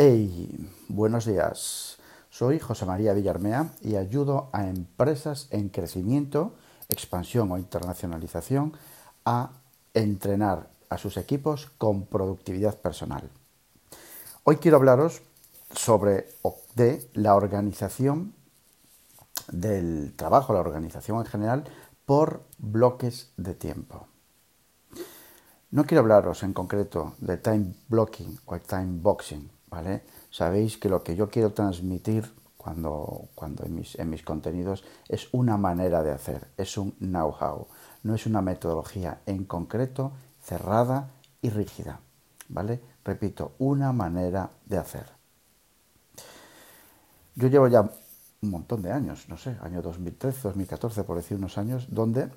Hey, buenos días. Soy José María Villarmea y ayudo a empresas en crecimiento, expansión o internacionalización a entrenar a sus equipos con productividad personal. Hoy quiero hablaros sobre de la organización del trabajo, la organización en general, por bloques de tiempo. No quiero hablaros en concreto de time blocking o time boxing, ¿vale? Sabéis que lo que yo quiero transmitir cuando, cuando en, mis, en mis contenidos es una manera de hacer, es un know-how, no es una metodología en concreto, cerrada y rígida, ¿vale? Repito, una manera de hacer. Yo llevo ya un montón de años, no sé, año 2013, 2014, por decir unos años, donde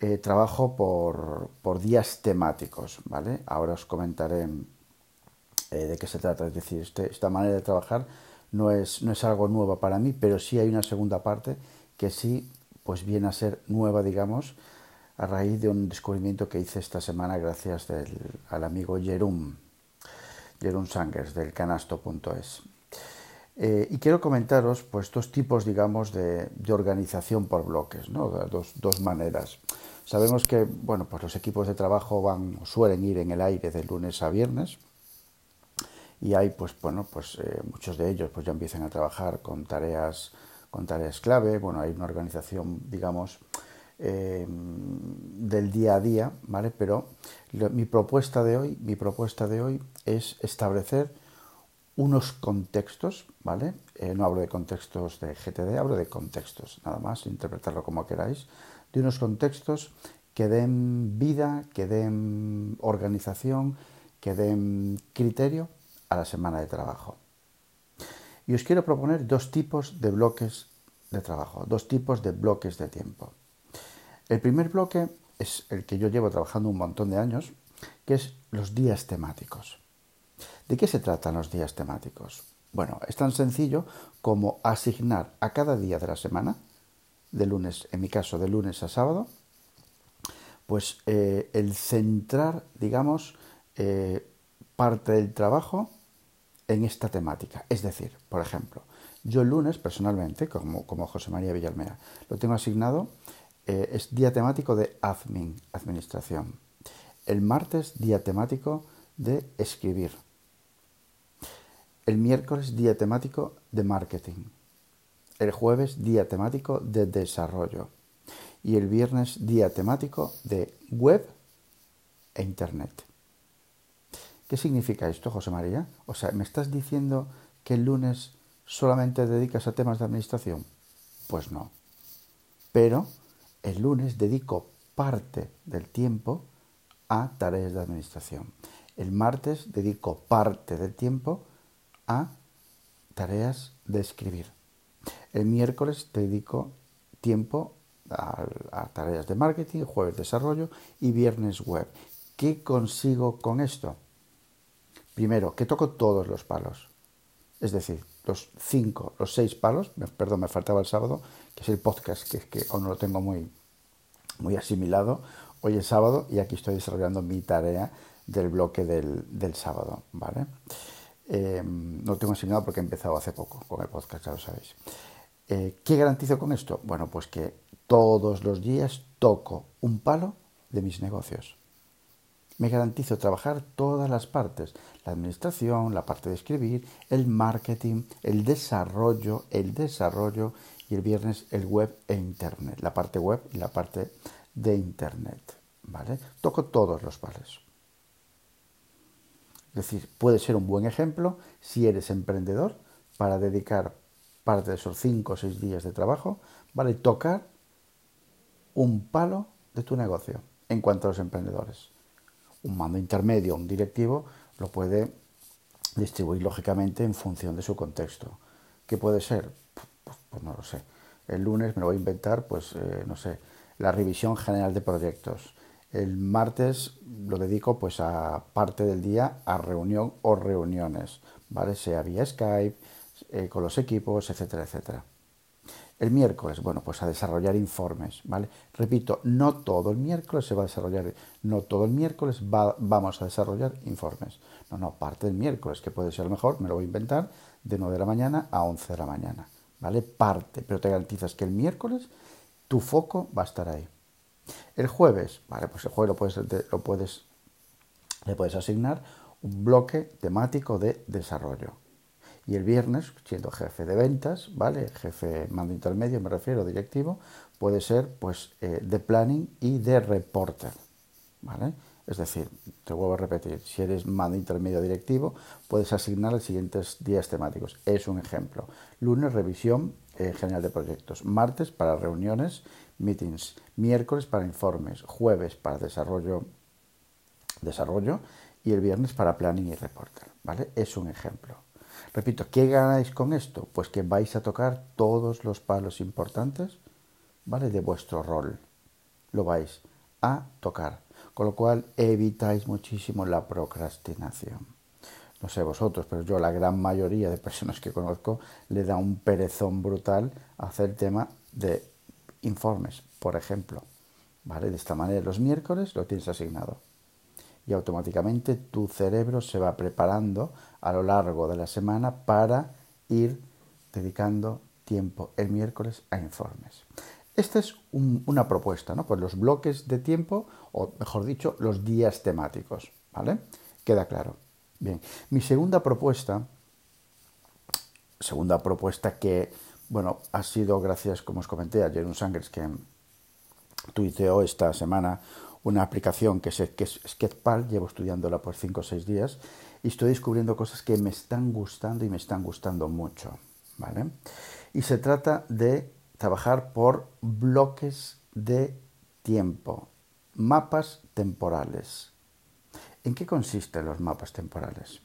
eh, trabajo por, días temáticos, ¿vale? Ahora os comentaré eh, de qué se trata. Es decir, este, esta manera de trabajar no es, no es algo nuevo para mí, pero sí hay una segunda parte que sí pues viene a ser nueva, digamos, a raíz de un descubrimiento que hice esta semana gracias al amigo Jerum, Jerum Sangers del canasto.es. Eh, y quiero comentaros pues dos tipos, digamos, de, organización por bloques, ¿no? dos, dos, maneras. Sabemos que, bueno, pues los equipos de trabajo van, suelen ir en el aire de lunes a viernes y hay, pues, bueno, pues eh, muchos de ellos pues ya empiezan a trabajar con tareas, con tareas clave. Bueno, hay una organización, digamos, eh, del día a día, ¿vale? Pero mi propuesta de hoy, mi propuesta de hoy es establecer unos contextos, ¿vale? Eh, no hablo de contextos de GTD, hablo de contextos, nada más, interpretarlo como queráis, de unos contextos que den vida, que den organización, que den criterio a la semana de trabajo. Y os quiero proponer dos tipos de bloques de trabajo, dos tipos de bloques de tiempo. El primer bloque es el que yo llevo trabajando un montón de años, que es los días temáticos. ¿De qué se tratan los días temáticos? Bueno, es tan sencillo como asignar a cada día de la semana, de lunes, en mi caso, de lunes a sábado, pues eh, el centrar, digamos, eh, parte del trabajo en esta temática. Es decir, por ejemplo, yo el lunes, personalmente, como, como José María Villalmea, lo tengo asignado, eh, es día temático de admin, administración. El martes, día temático de escribir. El miércoles día temático de marketing. El jueves día temático de desarrollo. Y el viernes día temático de web e internet. ¿Qué significa esto, José María? O sea, ¿me estás diciendo que el lunes solamente dedicas a temas de administración? Pues no. Pero el lunes dedico parte del tiempo a tareas de administración. El martes dedico parte del tiempo a tareas de escribir. El miércoles dedico tiempo a, tareas de marketing, jueves desarrollo y viernes web. ¿Qué consigo con esto? Primero, que toco todos los palos. Es decir, los cinco, los seis palos, perdón, me faltaba el sábado, que es el podcast, que, que aún no lo tengo muy, muy asimilado. Hoy es sábado y aquí estoy desarrollando mi tarea del bloque del, del sábado, ¿vale? Eh, no tengo enseñado porque he empezado hace poco con el podcast, ya lo sabéis. Eh, ¿Qué garantizo con esto? Bueno, pues que todos los días toco un palo de mis negocios. Me garantizo trabajar todas las partes, la administración, la parte de escribir, el marketing, el desarrollo, el desarrollo y el viernes el web e internet, la parte web y la parte de internet, ¿vale? Toco todos los palos. Es decir, puede ser un buen ejemplo si eres emprendedor para dedicar parte de esos 5 o 6 días de trabajo, ¿vale? Tocar un palo de tu negocio en cuanto a los emprendedores. Un mando intermedio, un directivo, lo puede distribuir lógicamente en función de su contexto. ¿Qué puede ser? Pues, pues no lo sé. El lunes me lo voy a inventar, pues eh, no sé, la revisión general de proyectos el martes lo dedico pues a parte del día a reunión o reuniones, ¿vale? Sea vía Skype, eh, con los equipos, etcétera, etcétera. El miércoles, bueno, pues a desarrollar informes, ¿vale? Repito, no todo el miércoles se va a desarrollar, no todo el miércoles vamos a desarrollar informes. No, no, parte del miércoles, que puede ser mejor, me lo voy a inventar, de 9 de la mañana a 11 de la mañana, ¿vale? Parte, pero te garantizas que el miércoles tu foco va a estar ahí. El jueves, vale, pues el jueves lo puedes, lo puedes, le puedes asignar un bloque temático de desarrollo. Y el viernes, siendo jefe de ventas, ¿vale? Jefe mando intermedio, me refiero, directivo, puede ser pues eh, de planning y de reporter, ¿vale? Es decir, te vuelvo a repetir, si eres mando intermedio directivo, puedes asignar los siguientes días temáticos. Es un ejemplo. Lunes, revisión eh, general de proyectos. Martes, para reuniones, meetings. Miércoles, para informes. Jueves, para desarrollo, desarrollo. Y el viernes, para planning y reporter. ¿Vale? Es un ejemplo. Repito, ¿qué ganáis con esto? Pues que vais a tocar todos los palos importantes, ¿vale? De vuestro rol. Lo vais a tocar. Con lo cual evitáis muchísimo la procrastinación. No sé vosotros, pero yo la gran mayoría de personas que conozco le da un perezón brutal hacer tema de informes, por ejemplo. ¿Vale? De esta manera los miércoles lo tienes asignado y automáticamente tu cerebro se va preparando a lo largo de la semana para ir dedicando tiempo el miércoles a informes. Esta es una propuesta, ¿no? Pues los bloques de tiempo, o mejor dicho, los días temáticos, ¿vale? Queda claro. Bien, mi segunda propuesta, segunda propuesta que, bueno, ha sido gracias, como os comenté, a Jerun Sangers, que tuiteó esta semana una aplicación que es, que Sketchpal, llevo estudiándola por 5 o 6 días y estoy descubriendo cosas que me están gustando y me están gustando mucho. ¿vale? Y se trata de trabajar por bloques de tiempo, mapas temporales. ¿En qué consisten los mapas temporales?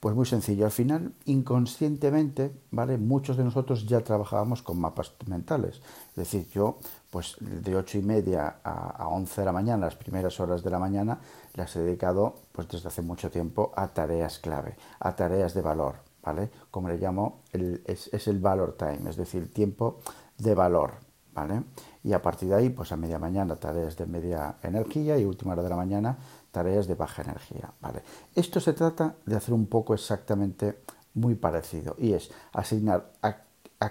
Pues muy sencillo, al final, inconscientemente, ¿vale? Muchos de nosotros ya trabajábamos con mapas mentales. Es decir, yo, pues de ocho y media a, 11 de la mañana, las primeras horas de la mañana, las he dedicado, pues desde hace mucho tiempo, a tareas clave, a tareas de valor, ¿vale? Como le llamo, es, es el valor time, es decir, tiempo de valor, ¿vale? Y a partir de ahí, pues a media mañana, tareas de media energía y última hora de la mañana, tareas de baja energía. ¿vale? Esto se trata de hacer un poco exactamente muy parecido y es asignar a,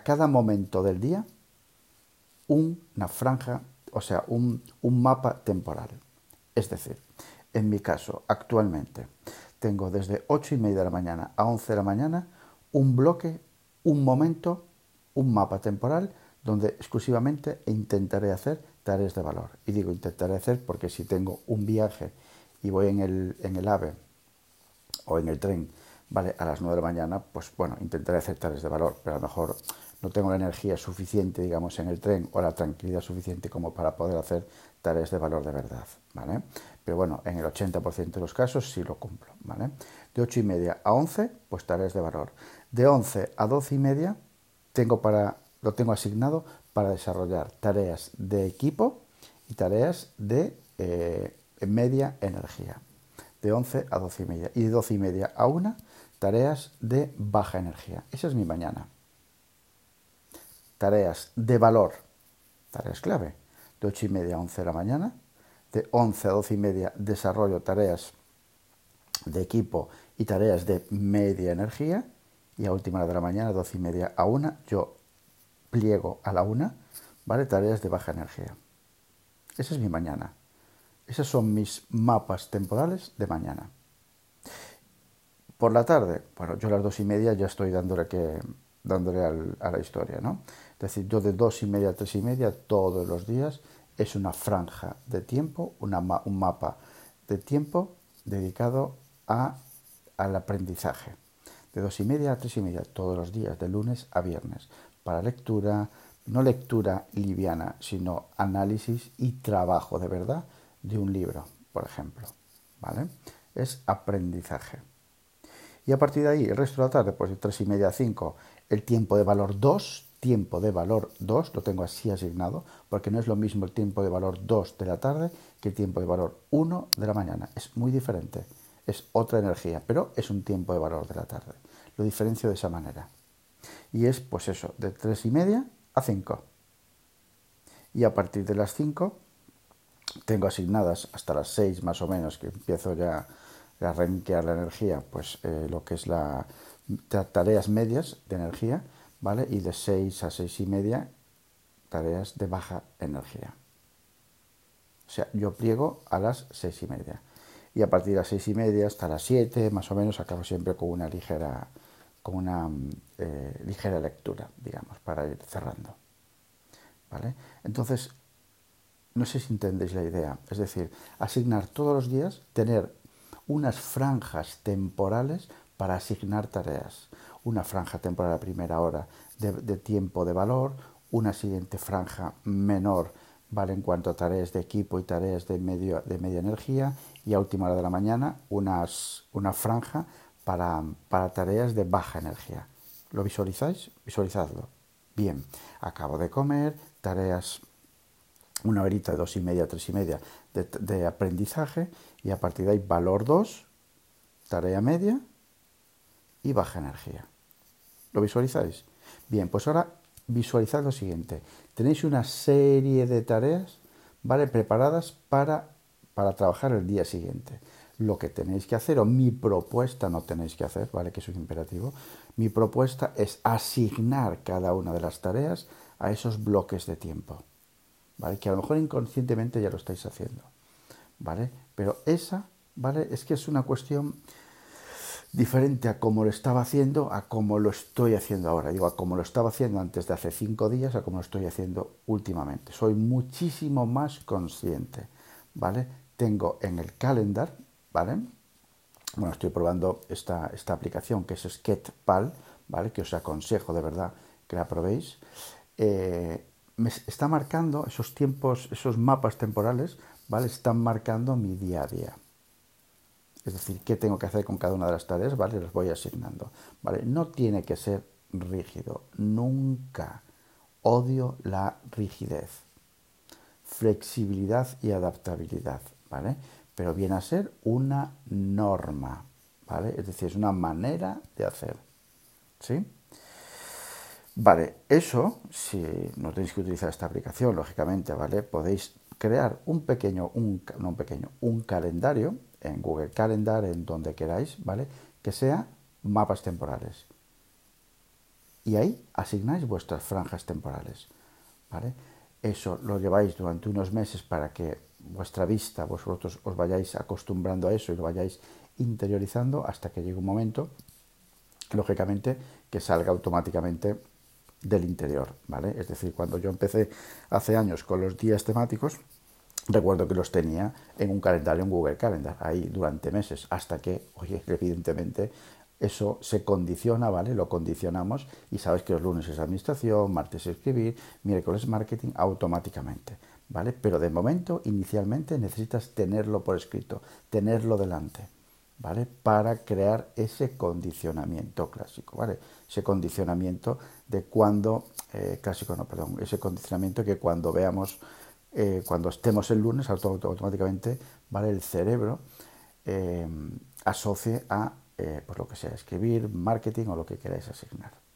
cada momento del día una franja, o sea, un, un mapa temporal. Es decir, en mi caso, actualmente, tengo desde 8 y media de la mañana a 11 de la mañana un bloque, un momento, un mapa temporal donde exclusivamente intentaré hacer tareas de valor. Y digo intentaré hacer porque si tengo un viaje y voy en el, en el AVE o en el tren, vale, a las 9 de la mañana, pues bueno, intentaré hacer tareas de valor, pero a lo mejor no tengo la energía suficiente, digamos, en el tren o la tranquilidad suficiente como para poder hacer tareas de valor de verdad, ¿vale? Pero bueno, en el 80% de los casos sí lo cumplo, ¿vale? De 8 y media a 11, pues tareas de valor. De 11 a 12 y media tengo para, lo tengo asignado para desarrollar tareas de equipo y tareas de eh, media energía, de 11 a 12 y media. Y de 12 y media a 1, tareas de baja energía. Esa es mi mañana. Tareas de valor, tareas clave, de 8 y media a 11 de la mañana. De 11 a 12 y media desarrollo tareas de equipo y tareas de media energía. Y a última hora de la mañana, 12 y media a 1, yo pliego a la 1, ¿vale? Tareas de baja energía. Esa es mi mañana. Esos son mis mapas temporales de mañana. Por la tarde, bueno, yo a las dos y media ya estoy dándole, que, dándole a la historia, ¿no? Es decir, yo de dos y media a tres y media todos los días es una franja de tiempo, una, un mapa de tiempo dedicado a, al aprendizaje. De dos y media a tres y media todos los días, de lunes a viernes, para lectura, no lectura liviana, sino análisis y trabajo de verdad de un libro, por ejemplo. ¿Vale? Es aprendizaje. Y a partir de ahí, el resto de la tarde, pues de 3 y media a 5, el tiempo de valor 2, tiempo de valor 2, lo tengo así asignado, porque no es lo mismo el tiempo de valor 2 de la tarde que el tiempo de valor 1 de la mañana. Es muy diferente, es otra energía, pero es un tiempo de valor de la tarde. Lo diferencio de esa manera. Y es, pues eso, de 3 y media a 5. Y a partir de las 5 tengo asignadas hasta las 6 más o menos, que empiezo ya a reiniciar la energía, pues eh, lo que es la tareas medias de energía, ¿vale? Y de 6 a 6 y media, tareas de baja energía. O sea, yo pliego a las 6 y media. Y a partir de las 6 y media hasta las 7, más o menos, acabo siempre con una ligera, una eh, ligera lectura, digamos, para ir cerrando. ¿Vale? Entonces, no sé si entendéis la idea. Es decir, asignar todos los días, tener unas franjas temporales para asignar tareas. Una franja temporal a primera hora de, tiempo de valor, una siguiente franja menor vale en cuanto a tareas de equipo y tareas de, medio, de media energía y a última hora de la mañana unas, una franja para, para tareas de baja energía. ¿Lo visualizáis? Visualizadlo. Bien, acabo de comer, tareas una horita dos y media, tres y media de, aprendizaje y a partir de ahí valor 2, tarea media y baja energía. ¿Lo visualizáis? Bien, pues ahora visualizad lo siguiente. Tenéis una serie de tareas, ¿vale? Preparadas para, para trabajar el día siguiente. Lo que tenéis que hacer, o mi propuesta no tenéis que hacer, ¿vale? Que es un imperativo. Mi propuesta es asignar cada una de las tareas a esos bloques de tiempo. ¿vale? Que a lo mejor inconscientemente ya lo estáis haciendo, ¿vale? Pero esa, ¿vale? Es que es una cuestión diferente a cómo lo estaba haciendo a cómo lo estoy haciendo ahora. Digo, a cómo lo estaba haciendo antes de hace cinco días a cómo lo estoy haciendo últimamente. Soy muchísimo más consciente, ¿vale? Tengo en el calendar, ¿vale? Bueno, estoy probando esta, esta aplicación que es Sketchpal, ¿vale? Que os aconsejo de verdad que la probéis. Eh, me está marcando esos tiempos, esos mapas temporales, ¿vale? Están marcando mi día a día. Es decir, qué tengo que hacer con cada una de las tareas, ¿vale? Las voy asignando, ¿vale? No tiene que ser rígido, nunca. Odio la rigidez. Flexibilidad y adaptabilidad, ¿vale? Pero viene a ser una norma, ¿vale? Es decir, es una manera de hacer, ¿sí? Vale, eso, si no tenéis que utilizar esta aplicación, lógicamente, ¿vale? Podéis crear un pequeño, un, no un pequeño, un calendario en Google Calendar, en donde queráis, ¿vale? Que sea mapas temporales. Y ahí asignáis vuestras franjas temporales, ¿vale? Eso lo lleváis durante unos meses para que vuestra vista, vosotros os vayáis acostumbrando a eso y lo vayáis interiorizando hasta que llegue un momento, lógicamente, que salga automáticamente del interior, ¿vale? Es decir, cuando yo empecé hace años con los días temáticos, recuerdo que los tenía en un calendario en Google Calendar, ahí durante meses, hasta que, oye, evidentemente eso se condiciona, ¿vale? Lo condicionamos y sabes que los lunes es administración, martes es escribir, miércoles marketing, automáticamente, ¿vale? Pero de momento, inicialmente, necesitas tenerlo por escrito, tenerlo delante, ¿vale? Para crear ese condicionamiento clásico, ¿vale? Ese condicionamiento de cuando, eh, clásico no, perdón, ese condicionamiento que cuando veamos, eh, cuando estemos el lunes, automáticamente, ¿vale? El cerebro eh, asocie a, pues lo que sea, escribir, marketing o lo que queráis asignar.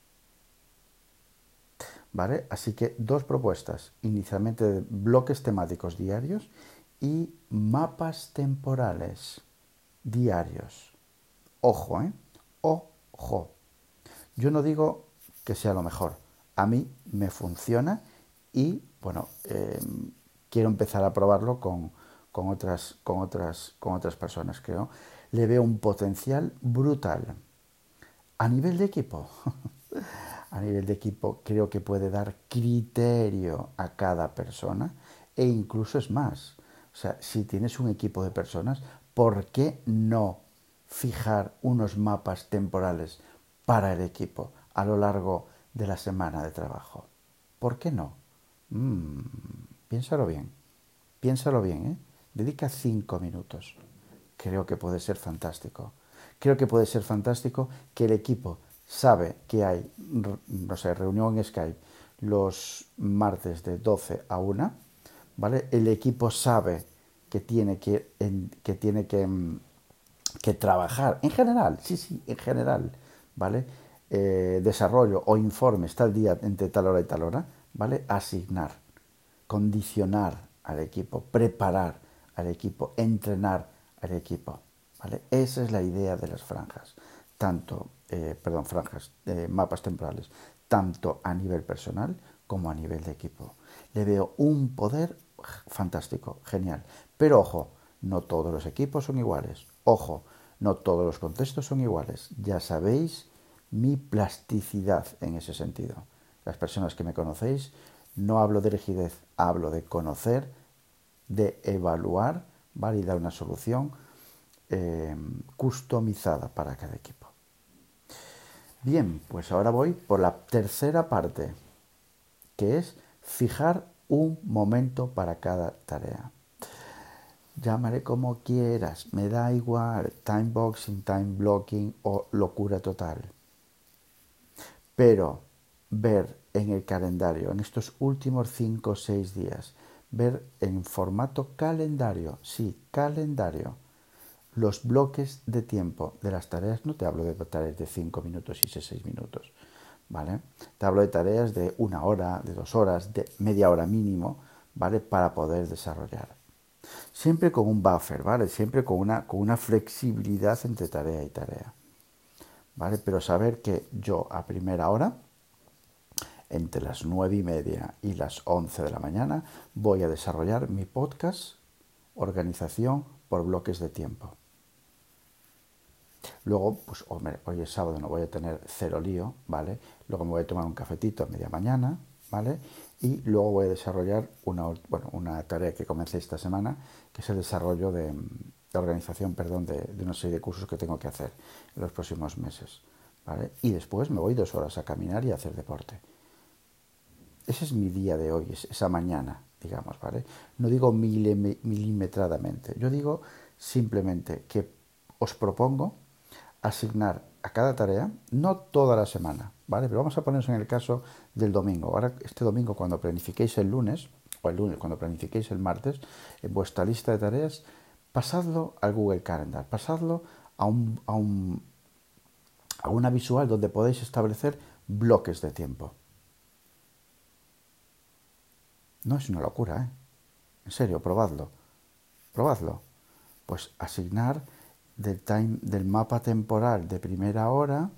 ¿Vale? Así que dos propuestas, inicialmente bloques temáticos diarios y mapas temporales diarios. Ojo, ¿eh? Ojo. Yo no digo que sea lo mejor. A mí me funciona y, bueno, em, quiero empezar a probarlo con, otras, con, otras, con otras personas, creo. Le veo un potencial brutal. A nivel de equipo, a nivel de equipo creo que puede dar criterio a cada persona e incluso es más. O sea, si tienes un equipo de personas, ¿por qué no fijar unos mapas temporales para el equipo? a lo largo de la semana de trabajo. ¿Por qué no? Mm, piénsalo bien, piénsalo bien, ¿eh? Dedica cinco minutos. Creo que puede ser fantástico. Creo que puede ser fantástico que el equipo sabe que hay, no sé, reunión en Skype los martes de 12 a 1, ¿vale? El equipo sabe que tiene que, que, tiene que, mm, que trabajar, en general, sí, sí, en general, ¿vale? Eh, desarrollo o informe está el día entre tal hora y tal hora, ¿vale? Asignar, condicionar al equipo, preparar al equipo, entrenar al equipo, ¿vale? Esa es la idea de las franjas, tanto, eh, perdón, franjas, eh, mapas temporales, tanto a nivel personal como a nivel de equipo. Le veo un poder fantástico, genial. Pero ojo, no todos los equipos son iguales. Ojo, no todos los contextos son iguales. Ya sabéis mi plasticidad en ese sentido. Las personas que me conocéis, no hablo de rigidez, hablo de conocer, de evaluar, validar una solución eh, customizada para cada equipo. Bien, pues ahora voy por la tercera parte, que es fijar un momento para cada tarea llámale como quieras, me da igual, time boxing, time blocking o locura total. Pero ver en el calendario, en estos últimos 5 o 6 días, ver en formato calendario, sí, calendario, los bloques de tiempo de las tareas, no te hablo de tareas de 5 minutos y 6 minutos, ¿vale? Te hablo de tareas de una hora, de dos horas, de media hora mínimo, ¿vale? Para poder desarrollar. Siempre con un buffer, ¿vale? Siempre con una, con una flexibilidad entre tarea y tarea. ¿Vale? Pero saber que yo a primera hora, entre las nueve y media y las 11 de la mañana, voy a desarrollar mi podcast, organización por bloques de tiempo. Luego, pues hoy es sábado, no voy a tener cero lío, ¿vale? Luego me voy a tomar un cafetito a media mañana, ¿vale? Y luego voy a desarrollar una, bueno, una tarea que comencé esta semana, que es el desarrollo de, organización perdón, de, una serie de cursos que tengo que hacer en los próximos meses. ¿vale? Y después me voy dos horas a caminar y a hacer deporte. Ese es mi día de hoy, esa mañana, digamos, ¿vale? No digo milimetradamente, yo digo simplemente que os propongo asignar a cada tarea, no toda la semana, ¿vale? Pero vamos a ponernos en el caso del domingo. Ahora, este domingo, cuando planifiquéis el lunes, o el lunes, cuando planifiquéis el martes, en vuestra lista de tareas, pasadlo al Google Calendar, pasadlo a, un, a, un, a una visual donde podéis establecer bloques de tiempo. No es una locura, ¿eh? En serio, probadlo. Probadlo. Pues asignar del, time, del mapa temporal de primera hora,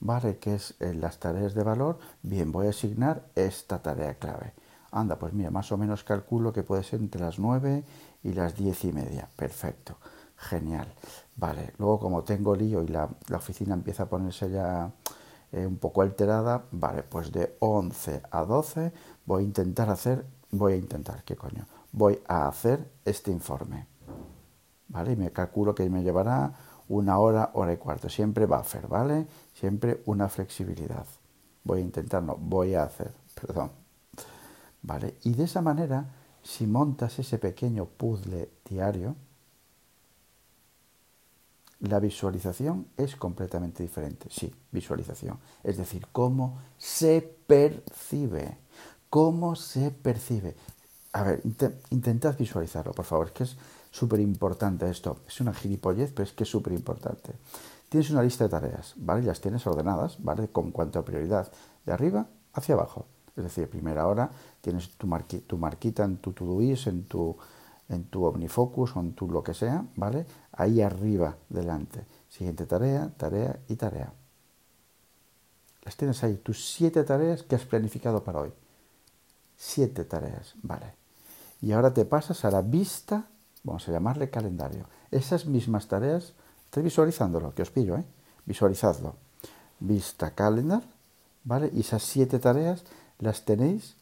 ¿vale? Que es eh, las tareas de valor. Bien, voy a asignar esta tarea clave. Anda, pues mira, más o menos calculo que puede ser entre las 9 y las 10 y media. Perfecto, genial. Vale, luego como tengo lío y la, oficina empieza a ponerse ya eh, un poco alterada, vale, pues de 11 a 12 voy a intentar hacer, voy a intentar, ¿qué coño? Voy a hacer este informe. ¿Vale? Y me calculo que me llevará una hora, hora y cuarto. Siempre buffer, ¿vale? Siempre una flexibilidad. Voy a intentar, no, voy a hacer, perdón. ¿Vale? Y de esa manera, si montas ese pequeño puzzle diario, la visualización es completamente diferente. Sí, visualización. Es decir, cómo se percibe. Cómo se percibe. A ver, intentad visualizarlo, por favor. Es que es, súper importante esto. Es una gilipollez, pero es que es súper importante. Tienes una lista de tareas, ¿vale? las tienes ordenadas, ¿vale? Con cuanto a prioridad, de arriba hacia abajo. Es decir, primera hora tienes tu, tu marquita en tu Todoist, en tu, en tu OmniFocus o en tu lo que sea, ¿vale? Ahí arriba, delante. Siguiente tarea, tarea y tarea. Las tienes ahí, tus siete tareas que has planificado para hoy. Siete tareas, ¿vale? Y ahora te pasas a la vista vamos a llamarle calendario. Esas mismas tareas, estoy visualizándolo, que os pillo, ¿eh? Visualizadlo. Vista calendar, ¿vale? Y esas siete tareas las tenéis,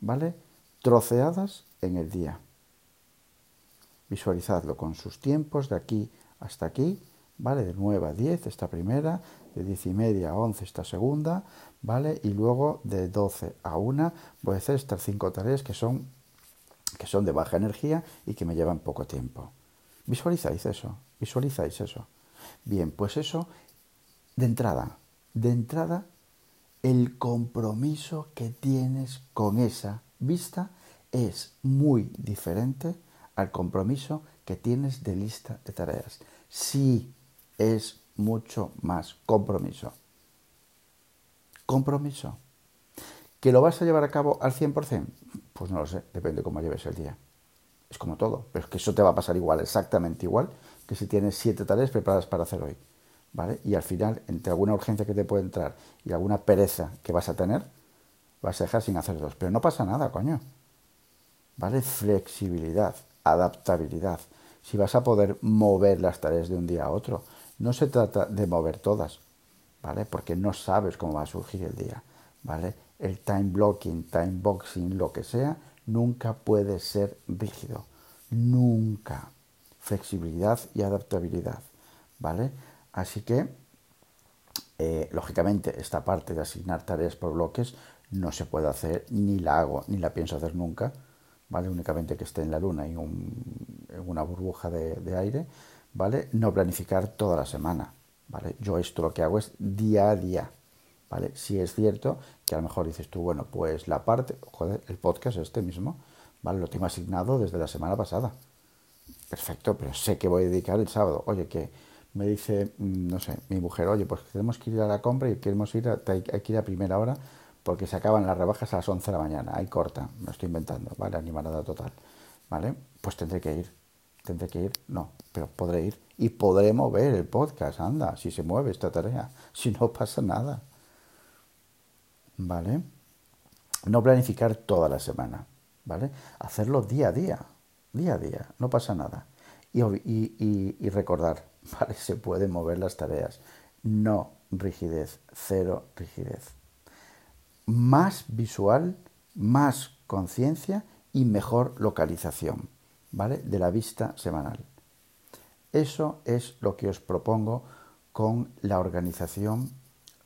¿vale? Troceadas en el día. Visualizadlo con sus tiempos de aquí hasta aquí, ¿vale? De 9 a 10 esta primera, de 10 y media a 11 esta segunda, ¿vale? Y luego de 12 a 1 voy a hacer estas cinco tareas que son que son de baja energía y que me llevan poco tiempo. ¿Visualizáis eso? ¿Visualizáis eso? Bien, pues eso, de entrada, de entrada, el compromiso que tienes con esa vista es muy diferente al compromiso que tienes de lista de tareas. Sí, es mucho más compromiso. Compromiso. ¿Que lo vas a llevar a cabo al 100%? Pues no lo sé, depende de cómo lleves el día. Es como todo, pero es que eso te va a pasar igual, exactamente igual, que si tienes siete tareas preparadas para hacer hoy. ¿Vale? Y al final, entre alguna urgencia que te puede entrar y alguna pereza que vas a tener, vas a dejar sin hacer dos. Pero no pasa nada, coño. ¿Vale? Flexibilidad, adaptabilidad. Si vas a poder mover las tareas de un día a otro, no se trata de mover todas, ¿vale? Porque no sabes cómo va a surgir el día, ¿vale? El time blocking, time boxing, lo que sea, nunca puede ser rígido. Nunca. Flexibilidad y adaptabilidad, ¿vale? Así que, eh, lógicamente, esta parte de asignar tareas por bloques no se puede hacer, ni la hago, ni la pienso hacer nunca, ¿vale? Únicamente que esté en la luna y en una burbuja de, aire, ¿vale? No planificar toda la semana, ¿vale? Yo esto lo que hago es día a día, ¿vale? Si es cierto que a lo mejor dices tú, bueno, pues la parte, joder, el podcast este mismo, ¿vale? Lo tengo asignado desde la semana pasada. Perfecto, pero sé que voy a dedicar el sábado. Oye, que me dice, mm, no sé, mi mujer, oye, pues tenemos que ir a la compra y queremos ir a, hay que ir a primera hora porque se acaban las rebajas a las 11 de la mañana. Ahí corta, me estoy inventando, ¿vale? Animada total, ¿vale? Pues tendré que ir. ¿Tendré que ir? No, pero podré ir. Y podré mover el podcast, anda, si se mueve esta tarea. Si no pasa nada. ¿Vale? No planificar toda la semana, ¿vale? Hacerlo día a día, día a día, no pasa nada. Y, y, recordar, ¿vale? Se pueden mover las tareas. No rigidez, cero rigidez más visual, más conciencia y mejor localización, ¿vale? De la vista semanal. Eso es lo que os propongo con la organización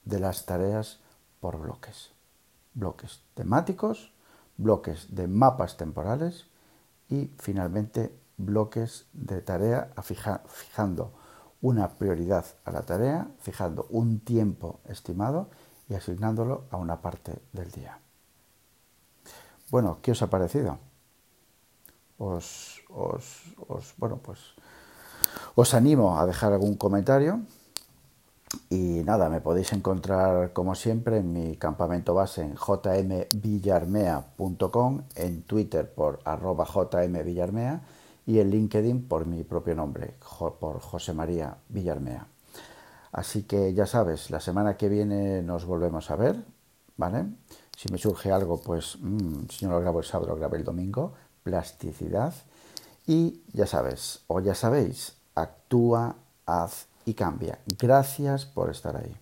de las tareas por bloques. Bloques temáticos, bloques de mapas temporales y finalmente bloques de tarea fijando una prioridad a la tarea, fijando un tiempo estimado y asignándolo a una parte del día. Bueno, ¿qué os ha parecido? Os, bueno, pues os animo a dejar algún comentario y nada, me podéis encontrar como siempre en mi campamento base en jmvillarmea.com, en Twitter por arroba jmvillarmea y en LinkedIn por mi propio nombre, por José María Villarmea. Así que ya sabes, la semana que viene nos volvemos a ver, ¿vale? Si me surge algo, pues mmm, si no lo grabo el sábado, lo grabé el domingo, plasticidad. Y ya sabes, o ya sabéis, actúa, haz y cambia. Gracias por estar ahí.